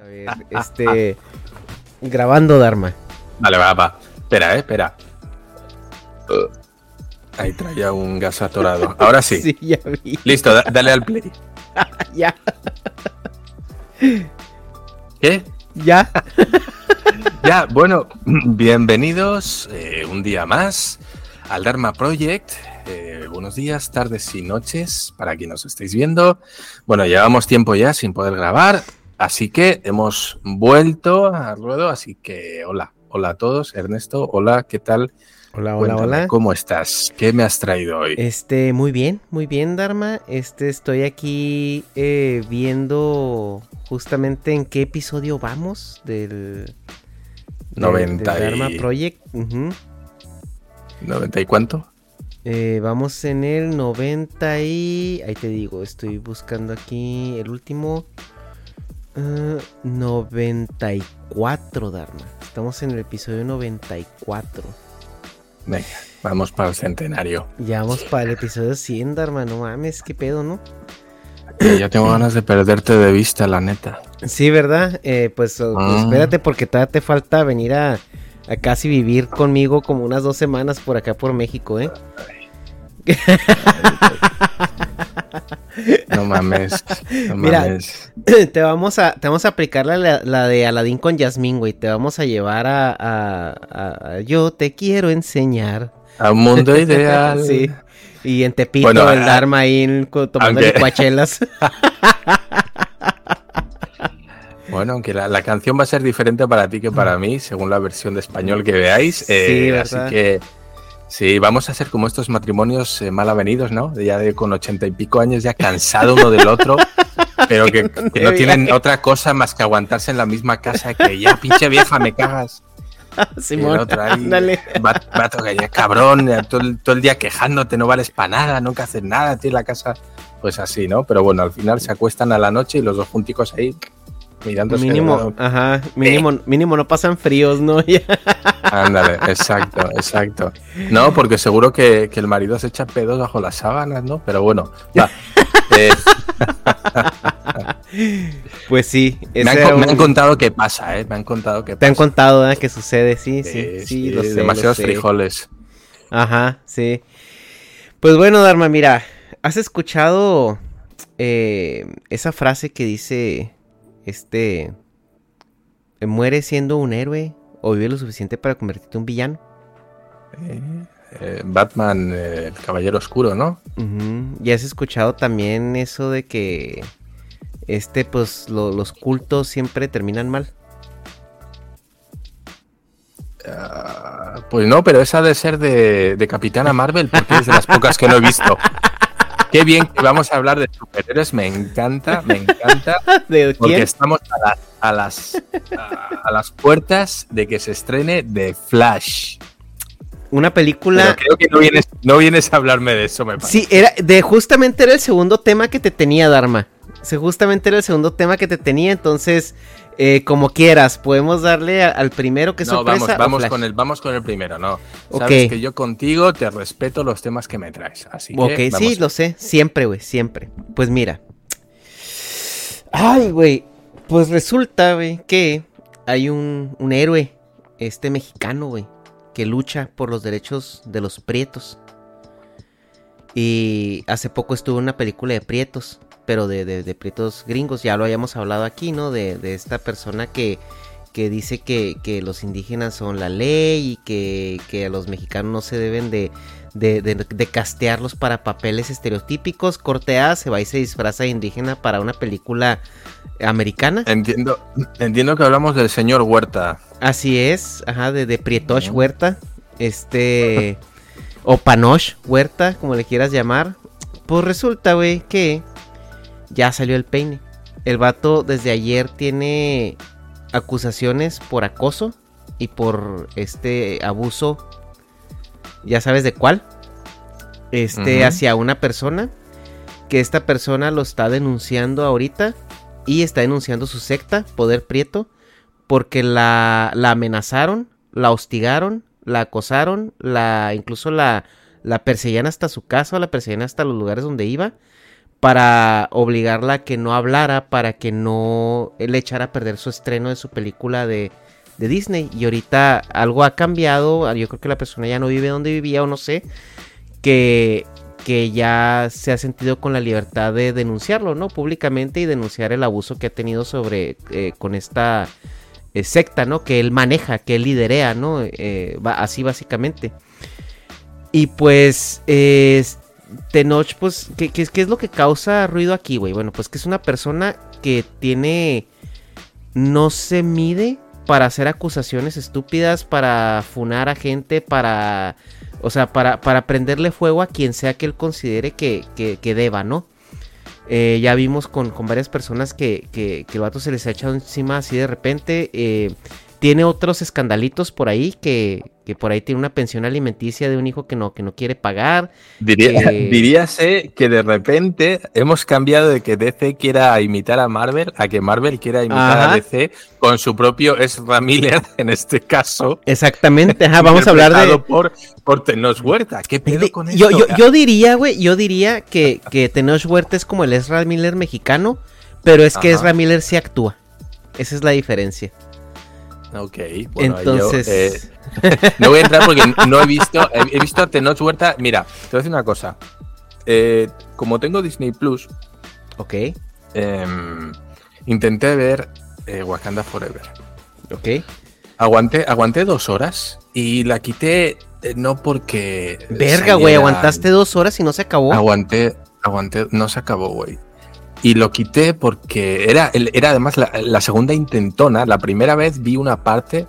A ver, este. grabando Dharma. Vale, va, va. Espera, eh, espera. Uh, ahí traía un gas atorado. Ahora sí. Sí, ya vi. Listo, da- dale al play. ya, ¿Qué? ya. Ya, bueno, bienvenidos eh, un día más al Dharma Project. Eh, buenos días, tardes y noches para quien nos estéis viendo. Bueno, llevamos tiempo ya sin poder grabar, así que hemos vuelto al ruedo. Así que hola, hola a todos. Ernesto, hola, ¿qué tal? Hola, hola, Cuéntame, hola. ¿Cómo estás? ¿Qué me has traído hoy? Este, muy bien, muy bien, Dharma. Este, estoy aquí eh, viendo justamente en qué episodio vamos del. del- 90 del Dharma y- Project. Ujú. ¿90 y cuánto? Eh, vamos en el 90 y... Ahí te digo, estoy buscando aquí el último. Ah, 94, Dharma. Estamos en el episodio 94. Venga, vamos para el centenario. Ya vamos para el episodio 100, Dharma. No mames, qué pedo, ¿no? Yo tengo ganas de perderte de vista, la neta. Sí, ¿verdad? Eh, pues oh, Ah. espérate porque todavía te falta venir a, a casi vivir conmigo como unas dos semanas por acá por México, ¿eh? No mames. No Mira, mames. te vamos a te vamos a aplicar la, la de Aladín con Yasmín, güey. Te vamos a llevar a, a- a- a Yo te quiero enseñar. A un mundo ideal. sí. Y en Tepito Bueno, el Dharma ahí en- co- tomando licuachelas. Bueno, aunque la, la canción va a ser diferente para ti que para mí, según la versión de español que veáis. eh, así que sí, vamos a ser como estos matrimonios eh, mal avenidos, ¿no? Ya de con ochenta y pico años, ya cansado uno del otro, pero que, que no tienen otra cosa más que aguantarse en la misma casa, que ya pinche vieja me cagas. Simón, va- vato que ya cabrón, todo, el, todo el día quejándote, no vales para nada, nunca haces nada, tío, la casa. Pues así, ¿no? Pero bueno, al final se acuestan a la noche y los dos junticos ahí mirándose. Mínimo, ajá, mínimo, mínimo no pasan fríos, ¿no? Ándale, exacto, exacto. No, porque seguro que, que el marido se echa pedos bajo las sábanas, ¿no? Pero bueno, va. Eh, Pues sí. me, han, me han contado que pasa, ¿eh? Me han contado que Te han pasa. contado ¿eh? que sucede, sí, sí, sí, sí, lo sé, demasiados lo sé. frijoles. Ajá, sí. Pues bueno, Dharma, mira, ¿has escuchado eh, esa frase que dice, este, muere siendo un héroe o vive lo suficiente para convertirte en un villano? Eh, Batman, eh, el caballero oscuro, ¿no? Ujú. ¿Y has escuchado también eso de que, este, pues, lo- los cultos siempre terminan mal? Ah, pues no, pero esa de ser de, de Capitana Marvel, porque es de las pocas que no he visto. Qué bien que vamos a hablar de superhéroes, me encanta, me encanta. ¿De Porque quién? estamos a, la- a las, a, a las puertas de que se estrene The Flash. Una película... Pero creo que no vienes, no vienes a hablarme de eso, me parece. Sí, era de justamente era el segundo tema que te tenía Dharma. Sí, justamente era el segundo tema que te tenía, entonces, eh, como quieras, podemos darle a- al primero que No, sorpresa. vamos, vamos con el, vamos con el primero, no. Ok. Sabes que yo contigo te respeto los temas que me traes. Así que Ok, sí, lo sé, siempre, güey, siempre. Pues mira. Ay, güey, pues resulta, güey, que hay un, un héroe, este mexicano, güey, que lucha por los derechos de los prietos. Y hace poco estuvo en una película de prietos, pero de, de- de prietos gringos, ya lo habíamos hablado aquí, ¿no? De, de esta persona que, que dice que, que los indígenas son la ley y que, que a los mexicanos no se deben de, de, de- de castearlos para papeles estereotípicos. Corte A se va y se disfraza de indígena para una película americana. Entiendo, entiendo que hablamos del señor Huerta. Así es, ajá, de, de Prietosh Huerta. Este. o Panosh Huerta, como le quieras llamar. Pues resulta, güey, que ya salió el peine. El vato desde ayer tiene acusaciones por acoso y por este abuso. Ya sabes de cuál. Este, hacia una persona. Que esta persona lo está denunciando ahorita. Y está denunciando su secta, Poder Prieto porque la, la amenazaron, la hostigaron, la acosaron, la incluso la, la perseguían hasta su casa, la perseguían hasta los lugares donde iba, para obligarla a que no hablara, para que no le echara a perder su estreno de su película de, Disney. Y ahorita algo ha cambiado, yo creo que la persona ya no vive donde vivía o no sé, que, que ya se ha sentido con la libertad de denunciarlo, ¿no? Públicamente y denunciar el abuso que ha tenido sobre, eh, con esta eh, secta, ¿no? Que él maneja, que él liderea, ¿no? Eh, va- así básicamente. Y pues, eh, Tenoch, pues, ¿qué, es lo que causa ruido aquí, güey? Bueno, pues que es una persona que tiene, no se mide para hacer acusaciones estúpidas, para funar a gente, para, o sea, para, para prenderle fuego a quien sea que él considere que, que, que deba, ¿no? Eh, ya vimos con, con varias personas que, que, que el vato se les ha echado encima así de repente. eh, tiene otros escandalitos por ahí, que, que por ahí tiene una pensión alimenticia de un hijo que no, que no quiere pagar. Diría, Eh, Diríase que de repente hemos cambiado de que DC quiera imitar a Marvel a que Marvel quiera imitar Ajá. a DC con su propio Ezra Miller, en este caso. Exactamente, ajá, vamos a hablar de... por, por Tenoch Huerta. ¿Qué pedo con yo, esto? yo, yo diría, güey, yo diría que, que Tenoch Huerta es como el Ezra Miller mexicano, pero es que Ajá. Ezra Miller sí actúa. Esa es la diferencia. Ok, bueno, Entonces... yo, eh, no voy a entrar porque no he visto, he, he visto a Tenoch Huerta. Mira, te voy a decir una cosa. Eh, como tengo Disney Plus, Ok, em, intenté ver eh, Wakanda Forever. ok. Aguanté, aguanté dos horas y la quité no porque. Verga, güey, saliera- aguantaste dos horas y no se acabó. Aguanté, aguanté, no se acabó, güey. Y lo quité porque era, era además la, la segunda intentona. La primera vez vi una parte,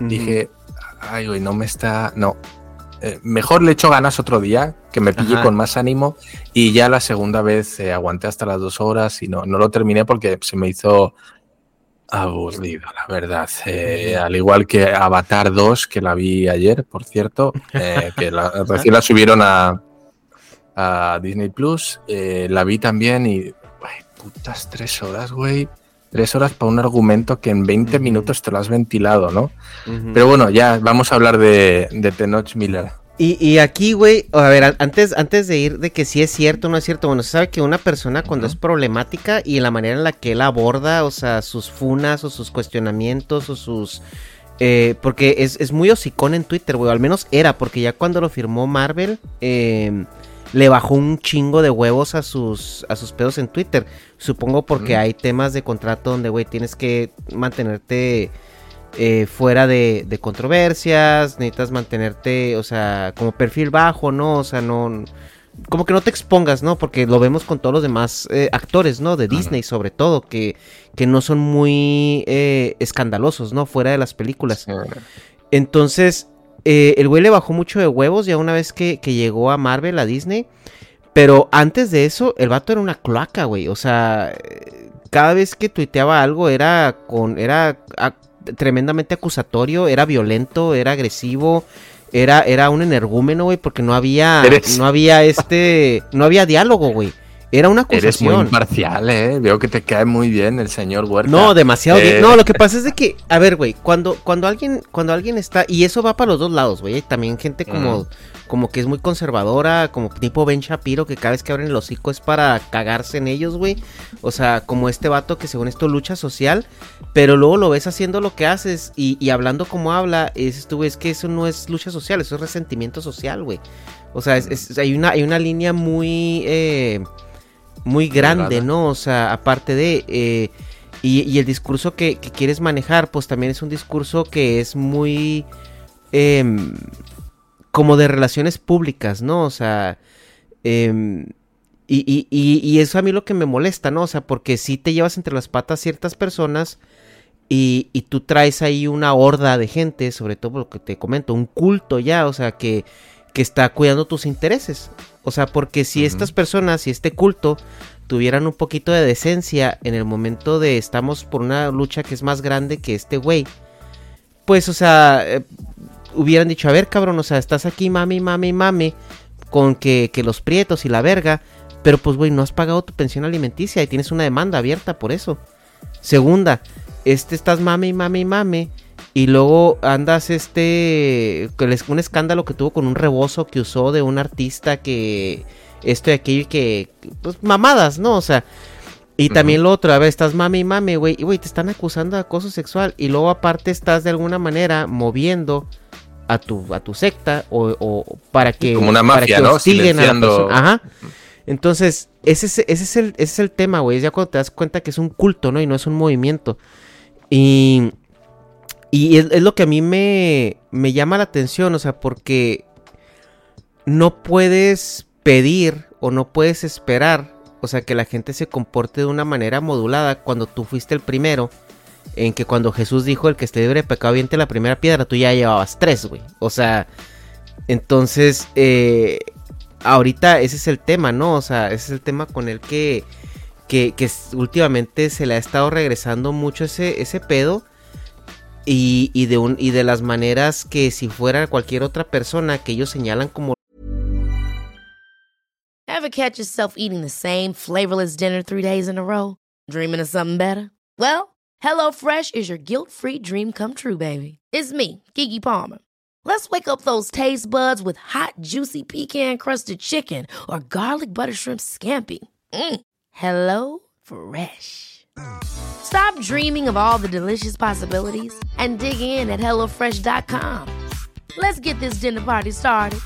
dije, ay, güey, no me está. No. Eh, mejor le echo ganas otro día, que me pille con más ánimo. Y ya la segunda vez eh, aguanté hasta las dos horas y no, no lo terminé porque se me hizo aburrido, la verdad. Eh, al igual que Avatar 2, que la vi ayer, por cierto, que la- recién la subieron a, a Disney Plus, la vi también y, putas tres horas, güey. Tres horas para un argumento que en 20 Ujú. minutos te lo has ventilado, ¿no? Pero bueno, ya vamos a hablar de, de Tenoch Miller. Y, y aquí, güey, a ver, antes, antes de ir de que si es cierto o no es cierto, bueno, se sabe que una persona cuando es problemática y la manera en la que él aborda, o sea, sus funas o sus cuestionamientos o sus... eh, porque es, es muy hocicón en Twitter, güey, o al menos era, porque ya cuando lo firmó Marvel, eh, le bajó un chingo de huevos a sus, a sus pedos en Twitter. Supongo porque Ujú. hay temas de contrato donde, güey, tienes que mantenerte eh, fuera de, de controversias, necesitas mantenerte, o sea, como perfil bajo, ¿no? O sea, no... Como que no te expongas, ¿no? Porque lo vemos con todos los demás eh, actores, ¿no? De Disney sobre todo, que, que no son muy eh, escandalosos, ¿no? Fuera de las películas. Entonces, eh, el güey le bajó mucho de huevos ya una vez que, que llegó a Marvel, a Disney. Pero antes de eso, el vato era una cloaca, güey. O sea, eh, cada vez que tuiteaba algo era con. era tremendamente acusatorio, era violento, era agresivo. Era, era un energúmeno, güey, porque no había. Eres- No había este. No había diálogo, güey. Era una acusación. Eres muy imparcial, ¿eh? Veo que te cae muy bien el señor Huerta. No, demasiado bien. Eh, No, lo que pasa es de que, a ver, güey, cuando, cuando alguien, cuando alguien está, y eso va para los dos lados, güey. Hay también gente como, como que es muy conservadora, como tipo Ben Shapiro, que cada vez que abren el hocico es para cagarse en ellos, güey. O sea, como este vato que según esto lucha social, pero luego lo ves haciendo lo que haces y, y hablando como habla, y dices tú, güey, es que eso no es lucha social, eso es resentimiento social, güey. O sea, es- es- hay, una, hay una línea muy... eh, muy grande. ¿no? O sea, aparte de... eh, y, y el discurso que, que quieres manejar, pues también es un discurso que es muy... em, como de relaciones públicas, ¿no? O sea... em, y, y- y- y eso a mí lo que me molesta, ¿no? O sea, porque si te llevas entre las patas ciertas personas y, y tú traes ahí una horda de gente, sobre todo por lo que te comento, un culto ya, o sea, que, que está cuidando tus intereses. O sea, porque si estas personas, si este culto tuvieran un poquito de decencia en el momento de estamos por una lucha que es más grande que este güey, pues, o sea, eh, hubieran dicho, a ver, cabrón, o sea, estás aquí, mami, mami, mami, con que, que los prietos y la verga, pero pues, güey, no has pagado tu pensión alimenticia y tienes una demanda abierta por eso. Segunda, este estás mame y mame y luego andas este. Un escándalo que tuvo con un rebozo que usó de un artista que. Esto y aquello que. Pues mamadas, ¿no? O sea. Y también lo otro, a ver, estás mame y mame, güey. Y güey, te están acusando de acoso sexual. Y luego aparte estás de alguna manera moviendo a tu, a tu secta. O, o para que. Como una para mafia, que ¿no? a la Silenciando. persona. Ajá. Entonces, ese es, ese es, el, ese es el tema, güey. Ya cuando te das cuenta que es un culto, ¿no? Y no es un movimiento. Y, y es, es lo que a mí me, me llama la atención, o sea, porque no puedes pedir o no puedes esperar, o sea, que la gente se comporte de una manera modulada cuando tú fuiste el primero. En que cuando Jesús dijo el que esté libre de pecado aviente la primera piedra, tú ya llevabas tres, güey. O sea, entonces, eh, ahorita ese es el tema, ¿no? O sea, ese es el tema con el que, que, que últimamente se le ha estado regresando mucho ese, ese pedo. Y, y de un, y de las maneras que si fuera cualquier otra persona que ellos señalan como Ever catch yourself eating the same flavorless dinner three days in a row? Dreaming of something better? Well, HelloFresh is your guilt free dream come true, baby. It's me, Kiki Palmer. Let's wake up those taste buds with hot, juicy pecan crusted chicken or garlic butter shrimp scampi. Mm. Hello Fresh. Stop dreaming of all the delicious possibilities and dig in at HelloFresh.com. Let's get this dinner party started.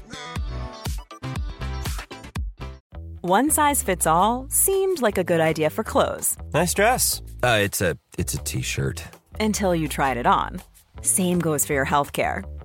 One size fits all seemed like a good idea for clothes Nice dress. Uh, it's a it's a t-shirt. until you tried it on. Same goes for your healthcare.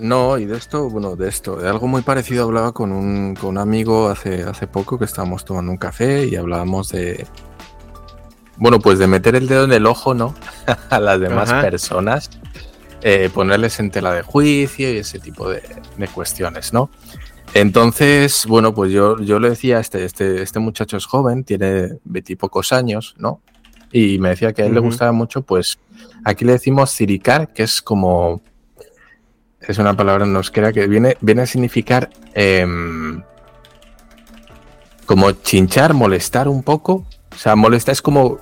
no, y de esto, bueno, de esto, de algo muy parecido hablaba con un, con un amigo hace, hace poco que estábamos tomando un café y hablábamos de, bueno, pues de meter el dedo en el ojo, ¿no? A las demás Ajá. personas, eh, ponerles en tela de juicio y ese tipo de, de cuestiones, ¿no? Entonces, bueno, pues yo, yo le decía, este, este, este muchacho es joven, tiene veintipocos años, ¿no? Y me decía que a él le gustaba mucho, pues aquí le decimos ciricar, que es como es una palabra en euskera que viene, viene a significar em, como chinchar, molestar un poco. O sea, molestar es como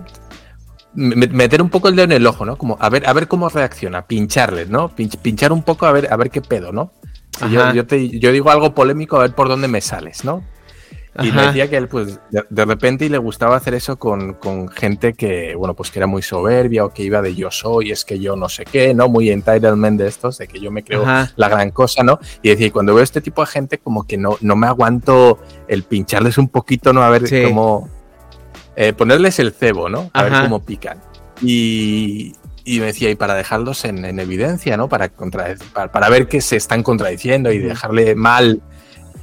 me- meter un poco el dedo en el ojo, ¿no? Como a ver, a ver cómo reacciona, pincharle, ¿no? Pinch- pinchar un poco a ver, a ver qué pedo, ¿no? Si yo, Ajá. yo te- yo digo algo polémico, a ver por dónde me sales, ¿no? Y me Ajá. decía que él, pues, de, de repente y le gustaba hacer eso con, con gente que, bueno, pues que era muy soberbia o que iba de yo soy, es que yo no sé qué, ¿no? Muy entitlement de estos, de que yo me creo Ajá. la gran cosa, ¿no? Y decía, cuando veo este tipo de gente, como que no, no me aguanto el pincharles un poquito, ¿no? A ver Sí. cómo. eh, ponerles el cebo, ¿no? A ver Ajá. cómo pican. Y, y me decía, y para dejarlos en, en evidencia, ¿no? Para, contra, para, para ver que se están contradiciendo y dejarle mal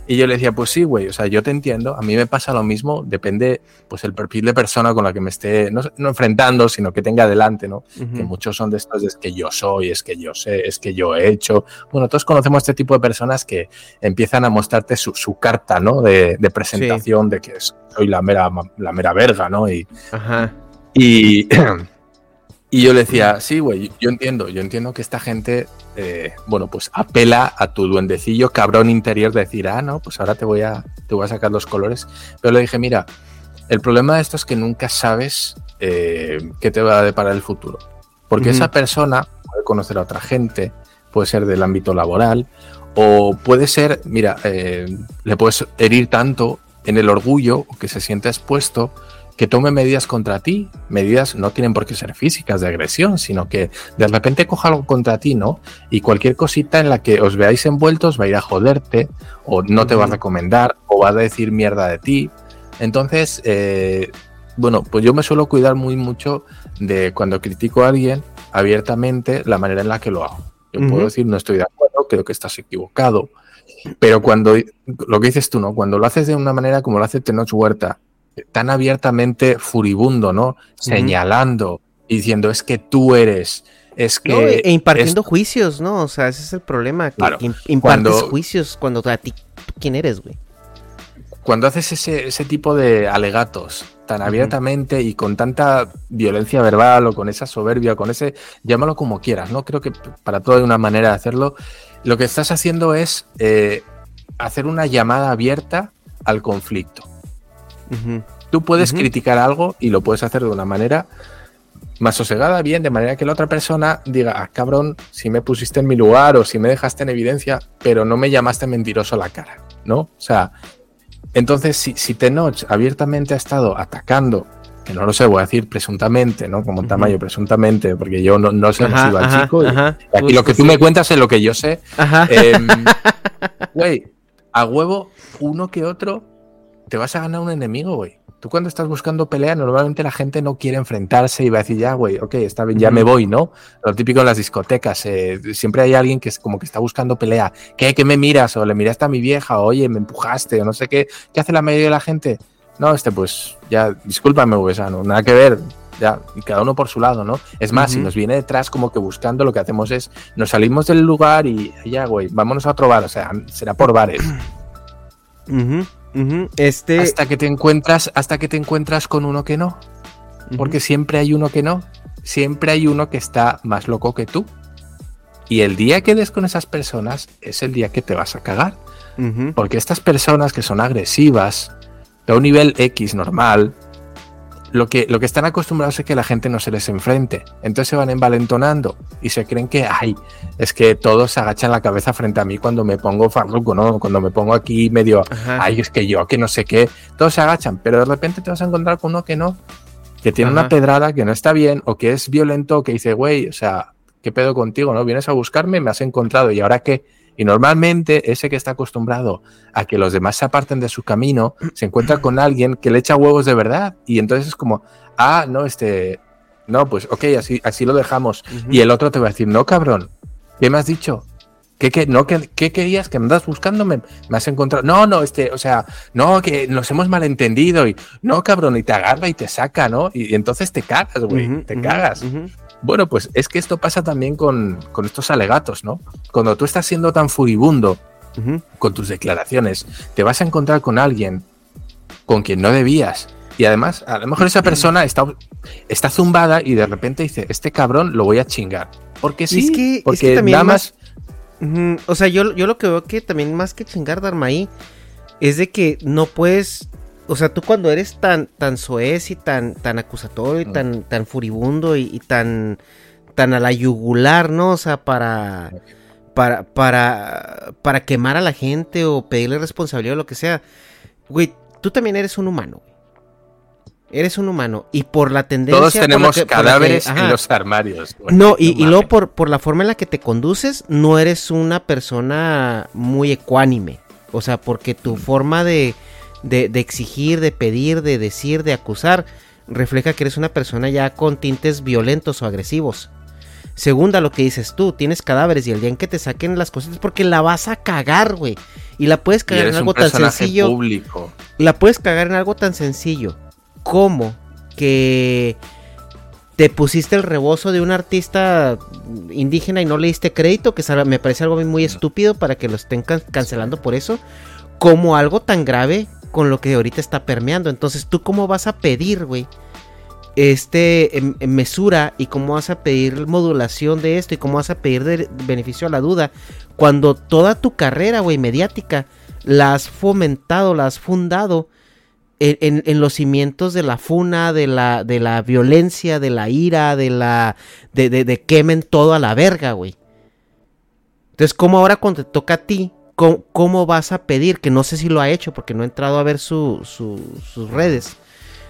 Y yo le decía, pues sí, güey, o sea, yo te entiendo, a mí me pasa lo mismo, depende, pues, el perfil de persona con la que me esté, no, no enfrentando, sino que tenga delante, ¿no? Que muchos son de estos, es que yo soy, es que yo sé, es que yo he hecho. Bueno, todos conocemos este tipo de personas que empiezan a mostrarte su, su carta, ¿no? De, de presentación, de que soy la mera, la mera verga, ¿no? Y, Ajá. y, y yo le decía, sí, güey, yo entiendo, yo entiendo que esta gente, eh, bueno, pues apela a tu duendecillo cabrón interior de decir, ah, no, pues ahora te voy a, te voy a sacar los colores. Pero le dije, mira, el problema de esto es que nunca sabes eh, qué te va a deparar el futuro. Porque esa persona puede conocer a otra gente, puede ser del ámbito laboral, o puede ser, mira, eh, le puedes herir tanto en el orgullo que se siente expuesto que tome medidas contra ti. Medidas no tienen por qué ser físicas de agresión, sino que de repente coja algo contra ti, ¿no? Y cualquier cosita en la que os veáis envueltos va a ir a joderte, o no te va a recomendar, o va a decir mierda de ti. Entonces, eh, bueno, pues yo me suelo cuidar muy mucho de cuando critico a alguien abiertamente la manera en la que lo hago. Yo puedo decir, no estoy de acuerdo, creo que estás equivocado. Pero cuando, lo que dices tú, ¿no? Cuando lo haces de una manera como lo hace Tenoch Huerta, tan abiertamente furibundo, ¿no? Señalando y diciendo, es que tú eres, es que... No, e, e impartiendo esto". juicios, ¿no? O sea, ese es el problema. Que, Claro. que im- impartes Cuando- juicios cuando a ti, ¿tú quién eres, güey? cuando haces ese, ese tipo de alegatos tan abiertamente y con tanta violencia verbal o con esa soberbia, con ese, llámalo como quieras, ¿no? Creo que para todo hay una manera de hacerlo. Lo que estás haciendo es eh, hacer una llamada abierta al conflicto. Tú puedes criticar algo y lo puedes hacer de una manera más sosegada, bien, de manera que la otra persona diga, ah, cabrón, si me pusiste en mi lugar o si me dejaste en evidencia, pero no me llamaste mentiroso a la cara, ¿no? O sea, entonces si, si Tenoch abiertamente ha estado atacando, que no lo sé, voy a decir presuntamente, ¿no? Como Ujú. Tamayo, presuntamente, porque yo no, no sé Ajá, si va ajá, al chico. y. Aquí lo que tú Sí. me cuentas es lo que yo sé. Em, Güey, a huevo, uno que otro, te vas a ganar un enemigo, güey. Tú cuando estás buscando pelea, normalmente la gente no quiere enfrentarse y va a decir, ya, güey, ok, está bien, ya me voy, ¿no? Lo típico en las discotecas, eh, siempre hay alguien que es como que está buscando pelea. ¿Qué? ¿Qué me miras? O le miraste a mi vieja, o, oye, me empujaste, o no sé qué. ¿Qué hace la mayoría de la gente? No, este, pues, ya, discúlpame, güey, no, nada que ver. Ya, y cada uno por su lado, ¿no? Es más, si nos viene detrás como que buscando, lo que hacemos es, nos salimos del lugar y ya, güey, vámonos a otro bar, o sea, será por bares. Este. hasta que te encuentras hasta que te encuentras con uno que no. Porque siempre hay uno que no. Siempre hay uno que está más loco que tú. Y el día que des con esas personas es el día que te vas a cagar. Porque estas personas que son agresivas de un nivel X normal lo que, lo que están acostumbrados es que la gente no se les enfrente. Entonces se van envalentonando y se creen que, ay, es que todos se agachan la cabeza frente a mí cuando me pongo farruco, ¿no? Cuando me pongo aquí medio, Ajá. ay, es que yo, que no sé qué. Todos se agachan, pero de repente te vas a encontrar con uno que no, que tiene Ajá. una pedrada que no está bien o que es violento, que dice, güey, o sea, ¿qué pedo contigo, no? Vienes a buscarme, me has encontrado y ahora qué. Y normalmente ese que está acostumbrado a que los demás se aparten de su camino, se encuentra con alguien que le echa huevos de verdad. Y entonces es como, ah, no, este, no, pues ok, así, así lo dejamos. Y el otro te va a decir, no, cabrón, ¿qué me has dicho? ¿Qué, qué, no, ¿qué, qué querías? ¿Que me andas buscándome? ¿Me has encontrado? No, no, este, o sea, no, que nos hemos malentendido y no, cabrón, y te agarra y te saca, ¿no? Y, entonces te cagas, güey, te cagas. Bueno, pues es que esto pasa también con, con estos alegatos, ¿no? Cuando tú estás siendo tan furibundo con tus declaraciones, te vas a encontrar con alguien con quien no debías. Y además, a lo mejor esa persona está, está zumbada y de repente dice, este cabrón lo voy a chingar. Porque sí, es que- es porque que también nada más- O sea, yo, yo lo que veo que también más que chingar Dharma ahí es de que no puedes. O sea, tú cuando eres tan, tan soez y tan, tan acusatorio y tan, tan furibundo y, y tan, tan a la yugular, ¿no? O sea, para, para, para, para quemar a la gente o pedirle responsabilidad o lo que sea. Güey, tú también eres un humano. Eres un humano. Y por la tendencia. Todos tenemos que- que- cadáveres en los armarios. güey. No, y, luego por, por la forma en la que te conduces, no eres una persona muy ecuánime. O sea, porque tu forma de, de, de exigir, de pedir, de decir, de acusar, refleja que eres una persona ya con tintes violentos o agresivos. Segunda, lo que dices tú, tienes cadáveres y el día en que te saquen las cositas, porque la vas a cagar, güey. Y la puedes cagar en algo tan sencillo. Público. La puedes cagar en algo tan sencillo como que te pusiste el rebozo de un artista indígena y no le diste crédito, que me parece algo muy estúpido para que lo estén cancelando por eso, como algo tan grave con lo que ahorita está permeando. Entonces, ¿tú cómo vas a pedir, güey? Este en, mesura y cómo vas a pedir modulación de esto y cómo vas a pedir beneficio a la duda cuando toda tu carrera, güey, mediática la has fomentado, la has fundado en, los cimientos de la funa, de la, de la violencia, de la ira, de la. de, quemen todo a la verga, güey. Entonces, ¿cómo ahora cuando te toca a ti, cómo, vas a pedir? Que no sé si lo ha hecho, porque no he entrado a ver su, sus redes.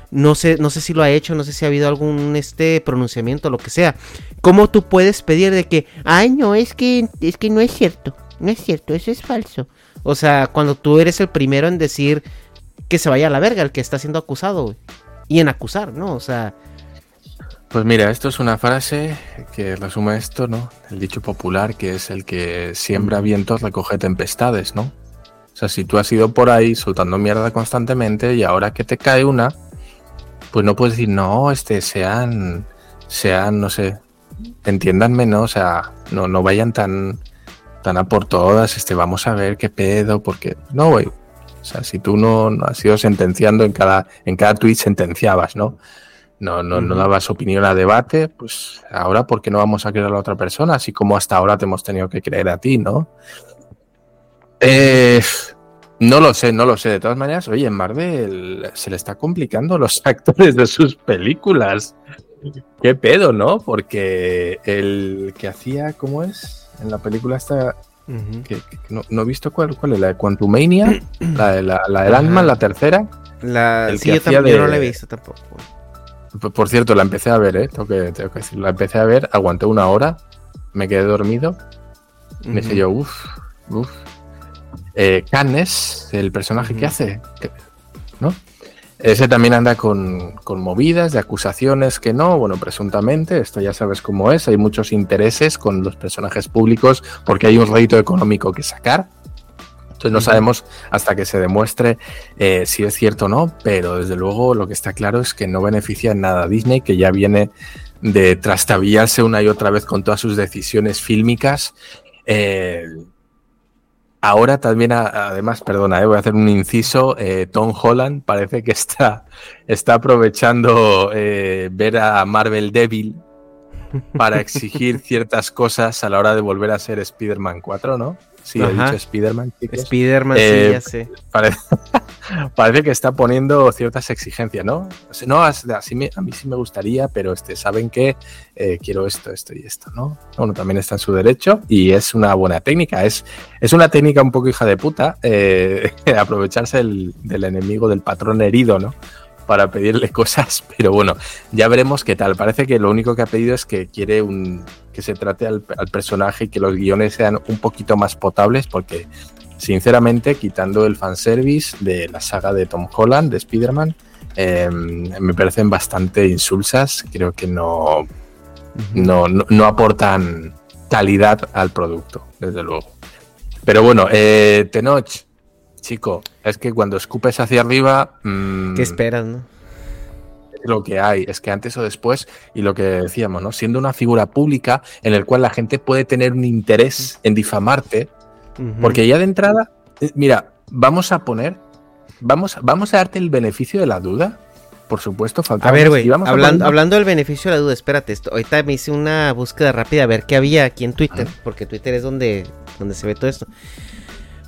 No sé, no sé si lo ha hecho, no sé si ha habido algún este pronunciamiento, lo que sea. ¿Cómo tú puedes pedir de que, ay no, es que, es que no es cierto, no es cierto, eso es falso? O sea, cuando tú eres el primero en decir, que se vaya a la verga el que está siendo acusado, Y en acusar, ¿no? O sea. Pues mira, esto es una frase que resume esto, ¿no? El dicho popular que es el que siembra vientos recoge tempestades, ¿no? O sea, si tú has ido por ahí soltando mierda constantemente y ahora que te cae una, pues no puedes decir, no, este, sean, sean, no sé, entiéndanme, ¿no? O sea, no, no vayan tan, tan a por todas, este, vamos a ver qué pedo, porque, no, güey, o sea, si tú no, has ido sentenciando en cada, en cada tweet sentenciabas, ¿no? No, no, no dabas opinión a debate, pues ahora ¿por qué no vamos a creer a la otra persona? Así como hasta ahora te hemos tenido que creer a ti, ¿no? Eh, no lo sé, no lo sé. De todas maneras, oye, en Marvel se le está complicando los actores de sus películas. Qué pedo, ¿no? Porque el que hacía, ¿cómo es? En la película esta que, no, he visto cuál, cuál es, la de Quantumania, la de la, la Ant-Man, la tercera. La, el sí, yo, no la he visto tampoco. Por, cierto, la empecé a ver, ¿eh? Tengo que, tengo que decir, la empecé a ver, aguanté una hora, me quedé dormido. Me dije yo, uff, uff. Eh, Cannes, el personaje que hace, ¿no? Ese también anda con, movidas de acusaciones que no, bueno, presuntamente, esto ya sabes cómo es, hay muchos intereses con los personajes públicos porque hay un rédito económico que sacar. Entonces no sabemos hasta que se demuestre eh, si es cierto o no, pero desde luego lo que está claro es que no beneficia en nada a Disney, que ya viene de trastabillarse una y otra vez con todas sus decisiones fílmicas. Eh, Ahora también, además, perdona, eh, voy a hacer un inciso. Eh, Tom Holland parece que está, está aprovechando eh, ver a Marvel Devil para exigir ciertas cosas a la hora de volver a ser Spider-Man 4, ¿no? Sí, he dicho Spider-Man. Spider-Man, sí, eh, ya sé. Parece, que está poniendo ciertas exigencias, ¿no? no, así a mí sí me gustaría, pero este, saben que eh, quiero esto, esto y esto, ¿no? Bueno, también está en su derecho y es una buena técnica. Es, es una técnica un poco hija de puta, eh, aprovecharse del enemigo, del patrón herido, ¿no? Para pedirle cosas, pero bueno, ya veremos qué tal. Parece que lo único que ha pedido es que quiere un, que se trate al, personaje y que los guiones sean un poquito más potables, porque sinceramente, quitando el fanservice de la saga de Tom Holland, de Spider-Man, em, me parecen bastante insulsas. Creo que no, no, no, aportan calidad al producto, desde luego. Pero bueno, eh, Tenoch, chico, es que cuando escupes hacia arriba. Mm, ¿Qué esperas, no? Lo que hay, es que antes o después, y lo que decíamos, ¿no? Siendo una figura pública en el cual la gente puede tener un interés en difamarte, porque ya de entrada, eh, mira, vamos a poner, vamos, vamos a darte el beneficio de la duda. Por supuesto, falta. A ver, güey, hablando, hablando del beneficio de la duda, espérate, esto, ahorita me hice una búsqueda rápida a ver qué había aquí en Twitter, porque Twitter es donde, donde se ve todo esto.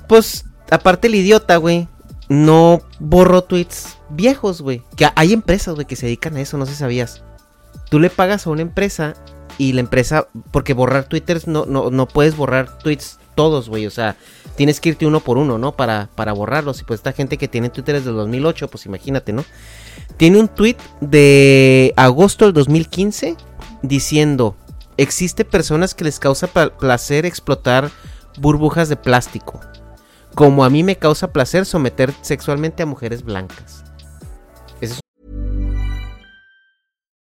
Pues aparte el idiota, güey, no borró tweets viejos, güey. Que hay empresas, güey, que se dedican a eso, no sé sabías. Tú le pagas a una empresa y la empresa, porque borrar twitters no, no, no puedes borrar tweets todos, güey. O sea, tienes que irte uno por uno, ¿no? Para, para borrarlos. Y pues esta gente que tiene Twitter desde el 2008, pues imagínate, ¿no? Tiene un tweet de agosto del 2015 diciendo, existe personas que les causa placer explotar burbujas de plástico como a mí me causa placer someter sexualmente a mujeres blancas.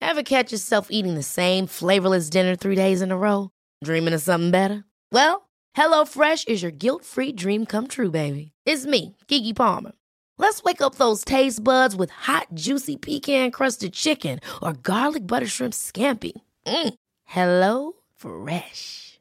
Ever catch yourself eating the same flavorless dinner three days in a row? Dreaming of something better? Well, HelloFresh is your guilt-free dream come true, baby. It's me, Kiki Palmer. Let's wake up those taste buds with hot, juicy pecan-crusted chicken or garlic butter shrimp scampi. Mm. Hello Fresh.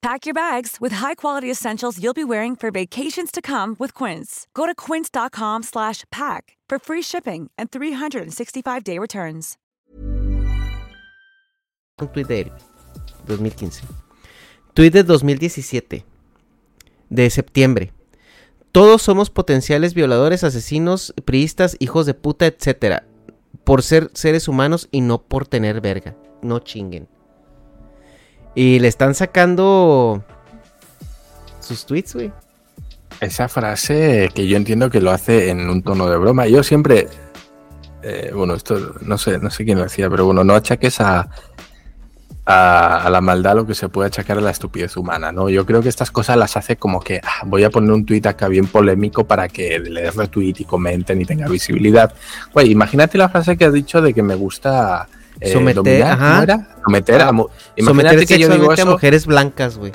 Pack your bags with high-quality essentials you'll be wearing for vacations to come with Quince. Go to quince.com slash pack for free shipping and 365-day returns. Él, 2015. Tweet de 2017, de septiembre. Todos somos potenciales violadores, asesinos, priistas, hijos de puta, etc. Por ser seres humanos y no por tener verga. No chinguen. Y le están sacando sus tweets, güey. Esa frase que yo entiendo que lo hace en un tono de broma. Yo siempre, eh, bueno, esto no sé, no sé quién lo decía, pero bueno, no achaques a, a, la maldad lo que se puede achacar a la estupidez humana, ¿no? Yo creo que estas cosas las hace como que ah, voy a poner un tuit acá bien polémico para que le des retweet y comenten y tenga visibilidad. Güey, imagínate la frase que has dicho de que me gusta eh, Someter, dominar, ajá. ¿cómo era? Someter a, Someter Imagínate que yo digo a eso. mujeres blancas, güey.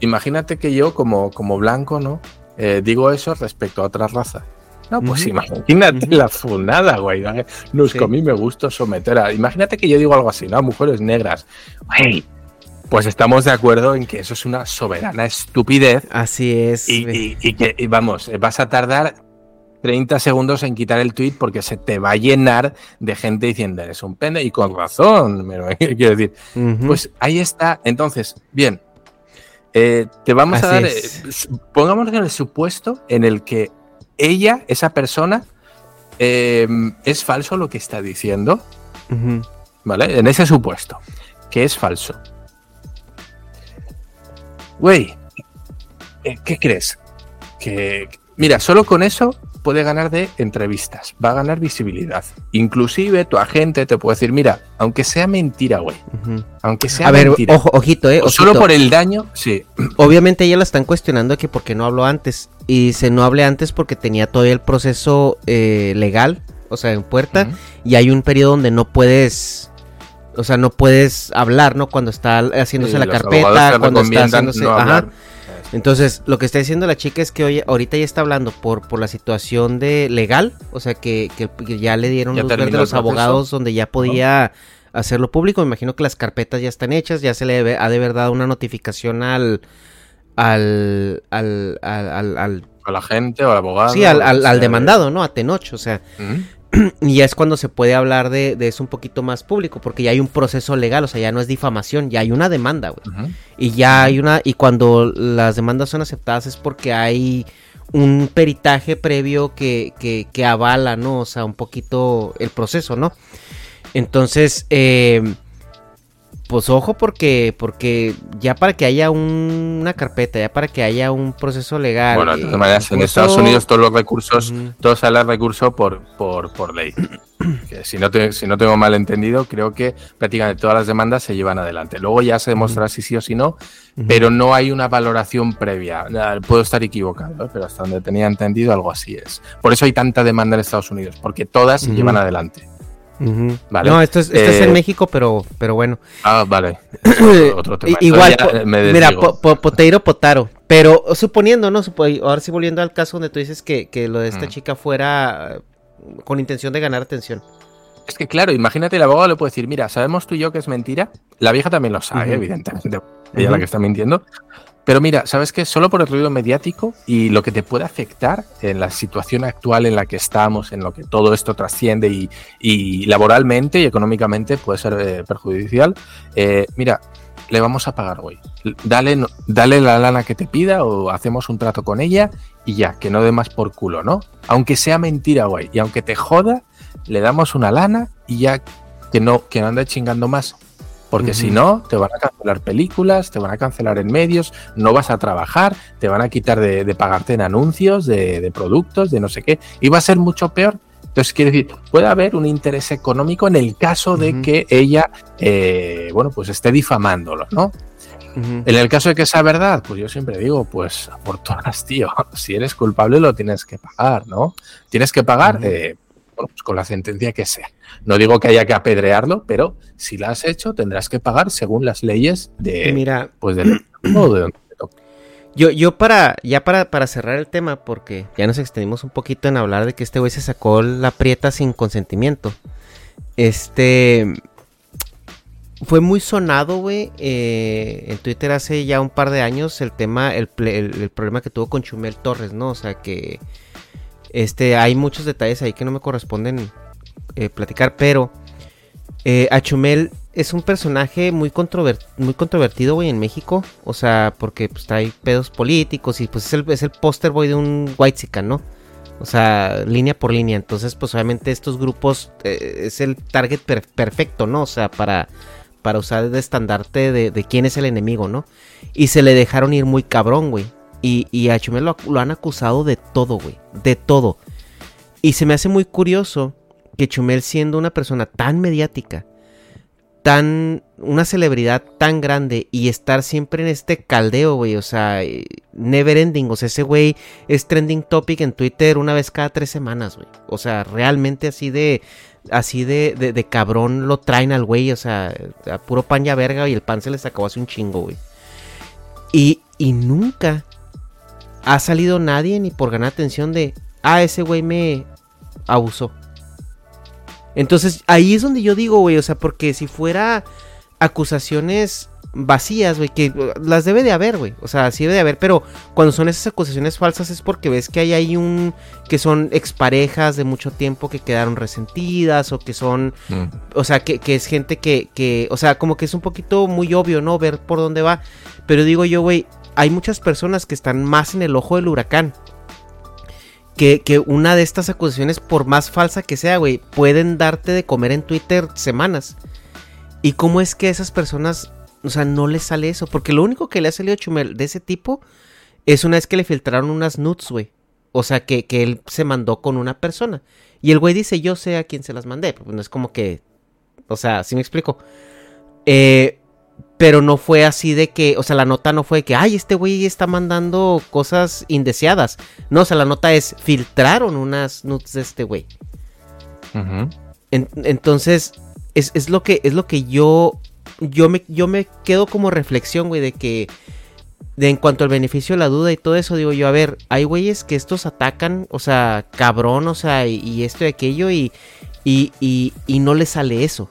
Imagínate que yo, como, como blanco, ¿no? Eh, digo eso respecto a otra raza. No, pues imagínate la fundada, güey. No es Sí. que a mí me gusta someter a. Imagínate que yo digo algo así, ¿no? A mujeres negras. Güey, pues estamos de acuerdo en que eso es una soberana estupidez Así es. y, güey. y- y que, y vamos, vas a tardar 30 segundos en quitar el tweet porque se te va a llenar de gente diciendo eres un pende y con razón. me lo- Quiero decir, pues ahí está. Entonces, bien. Eh, te vamos a dar. eh, s- pongámonos en el supuesto en el que ella, esa persona, eh, es falso lo que está diciendo. ¿Vale? En ese supuesto, que es falso. Güey, eh, ¿qué crees? Que, mira, solo con eso puede ganar de entrevistas, va a ganar visibilidad. Inclusive tu agente te puede decir, mira, aunque sea mentira, güey, aunque sea A ver, mentira, ojo, ojito, eh. o solo por el daño, sí, Obviamente ella la están cuestionando que por qué no habló antes. Y se no hable antes porque tenía todavía el proceso eh, legal, o sea, en puerta. Y hay un periodo donde no puedes, o sea, no puedes hablar, ¿no? Cuando está haciéndose Sí, la carpeta, cuando está haciéndose... no ajá. Entonces, lo que está diciendo la chica es que hoy, ahorita ya está hablando por, por la situación de legal, o sea, que, que- que ya le dieron Ya luz verde a los abogados donde ya podía hacerlo público. Me imagino que las carpetas ya están hechas, ya se le debe- ha de haber dado una notificación al al al al, al- al- a la gente o al abogado. sí, al, al- sea. demandado, ¿no? A Tenoch, o sea. y ya es cuando se puede hablar de, de eso un poquito más público, porque ya hay un proceso legal, o sea, ya no es difamación, ya hay una demanda, güey. Y ya hay una, y cuando las demandas son aceptadas es porque hay un peritaje previo que, que, que avala, ¿no? O sea, un poquito el proceso, ¿no? Entonces, eh, Pues ojo porque, porque ya para que haya un- una carpeta, ya para que haya un proceso legal. Bueno, de eh, todas maneras, en Estados Unidos todos los recursos, Ujú. todo sale a recurso por, por, por ley. Que si, no te- si no tengo mal entendido, creo que prácticamente todas las demandas se llevan adelante. Luego ya se demostrará si sí o si no, pero no hay una valoración previa. Ah, Puedo estar equivocado, ¿eh? pero hasta donde tenía entendido algo así es. Por eso hay tanta demanda en Estados Unidos, porque todas se llevan adelante. Vale. No, esto es, esto es en Eh, México, pero, pero bueno. Ah, vale. Otro, tema. Igual, po- me mira, po- po- Poteiro Potaro. Pero suponiendo, ¿no? Ahora sí volviendo al caso donde tú dices que, que lo de esta Mm. chica fuera eh, con intención de ganar atención. Es que claro, imagínate, el abogado le puede decir, mira, sabemos tú y yo que es mentira. La vieja también lo sabe, evidentemente. Ella Ujú. la que está mintiendo. Pero mira, ¿sabes qué? Solo por el ruido mediático y lo que te puede afectar en la situación actual en la que estamos, en lo que todo esto trasciende y, laboralmente y económicamente puede ser eh, perjudicial. eh, mira, le vamos a pagar hoy. Dale, dale la lana que te pida o hacemos un trato con ella y ya, que no dé más por culo, ¿no? Aunque sea mentira, güey. Y aunque te joda, le damos una lana y ya que no, que no ande chingando más. Porque si no, te van a cancelar películas, te van a cancelar en medios, no vas a trabajar, te van a quitar de, de pagarte en anuncios, de, de productos, de no sé qué. Y va a ser mucho peor. Entonces, quiere decir, puede haber un interés económico en el caso de que ella, eh, bueno, pues esté difamándolo, ¿no? En el caso de que sea verdad, pues yo siempre digo, pues por todas, tío. Si eres culpable, lo tienes que pagar, ¿no? Tienes que pagar, eh, bueno, pues con la sentencia que sea. No digo que haya que apedrearlo, pero si la has hecho, tendrás que pagar según las leyes de, Mira, pues del o de donde te toque. Yo, yo para, ya para, para cerrar el tema, porque ya nos extendimos un poquito en hablar de que este güey se sacó la prieta sin consentimiento. Este fue muy sonado, güey, eh, en Twitter hace ya un par de años el tema, el, el- el problema que tuvo con Chumel Torres, ¿no? O sea que este hay muchos detalles ahí que no me corresponden eh, platicar, pero eh, a Chumel es un personaje muy, controver- muy controvertido, güey, en México. O sea, porque pues hay pedos políticos y pues es el, es el póster boy de un white ¿no? O sea, línea por línea. Entonces, pues obviamente estos grupos eh, es el target per- perfecto, ¿no? O sea, para, para usar de estandarte de quién es el enemigo, ¿no? Y se le dejaron ir muy cabrón, güey. Y, y a Chumel lo, han acusado de todo, güey. De todo. Y se me hace muy curioso que Chumel siendo una persona tan mediática, tan una celebridad tan grande y estar siempre en este caldeo, güey, o sea, eh, never ending, o sea, ese güey es trending topic en Twitter una vez cada tres semanas, güey. O sea, realmente así de así de, de, de cabrón lo traen al güey, o sea, a puro pan ya verga y el pan se les acabó hace un chingo, güey. Y, y nunca ha salido nadie ni por ganar atención de, ah, ese güey me abusó. Entonces ahí es donde yo digo, güey, o sea, porque si fuera acusaciones vacías, güey, que uh, las debe de haber, güey, o sea, sí debe de haber, pero cuando son esas acusaciones falsas es porque ves que hay ahí un, que son exparejas de mucho tiempo que quedaron resentidas o que son, Mm. o sea, que, que es gente que, que, o sea, como que es un poquito muy obvio, ¿no? Ver por dónde va, pero digo yo, güey, hay muchas personas que están más en el ojo del huracán que, que una de estas acusaciones, por más falsa que sea, güey, pueden darte de comer en Twitter semanas. ¿Y cómo es que a esas personas, o sea, no les sale eso? Porque lo único que le ha salido a Chumel de ese tipo es una vez que le filtraron unas nudes, güey. O sea, que, que él se mandó con una persona. Y el güey dice, yo sé a quién se las mandé. Pues no es como que... O sea, ¿sí me explico? Eh, pero no fue así de que, o sea, la nota no fue de que, ay, este güey está mandando cosas indeseadas. No, o sea, la nota es, filtraron unas nudes de este güey. En- entonces, es, es lo que, es lo que yo, yo me, yo me quedo como reflexión, güey, de que, de en cuanto al beneficio de la duda y todo eso, digo yo, a ver, hay güeyes que estos atacan, o sea, cabrón, o sea, y, y esto y aquello, y, y, y, y no les sale eso.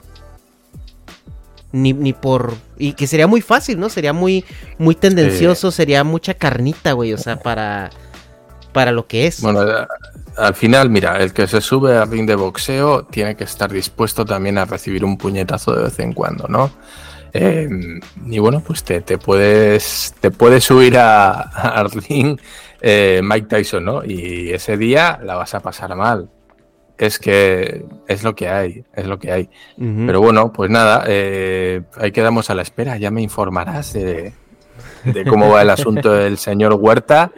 Ni, ni por. Y que sería muy fácil, ¿no? Sería muy, muy tendencioso, sería mucha carnita, güey. O sea, para. Para lo que es. Bueno, eh, al final, mira, el que se sube al ring de boxeo tiene que estar dispuesto también a recibir un puñetazo de vez en cuando, ¿no? Eh, y bueno, pues te, te puedes te puedes subir a, ring eh, Mike Tyson, ¿no? Y ese día la vas a pasar mal. Es que es lo que hay, es lo que hay. Pero bueno, pues nada, eh, ahí quedamos a la espera. Ya me informarás de, de cómo va el asunto del señor Huerta,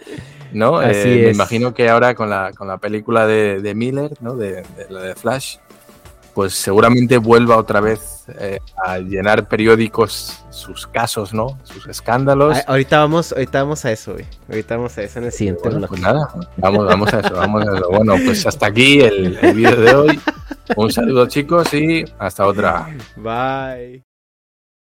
¿no? Así Eh, Me imagino que ahora con la, con la película de, de Miller, ¿no? De, de la de Flash, pues seguramente vuelva otra vez eh, a llenar periódicos sus casos, ¿no? Sus escándalos. Ah, ahorita vamos, ahorita vamos a eso, güey. Ahorita vamos a eso en el siguiente Bueno, pues nada, vamos, vamos a eso, vamos a eso. Bueno, pues hasta aquí el, el vídeo de hoy. Un saludo chicos y hasta otra. Bye.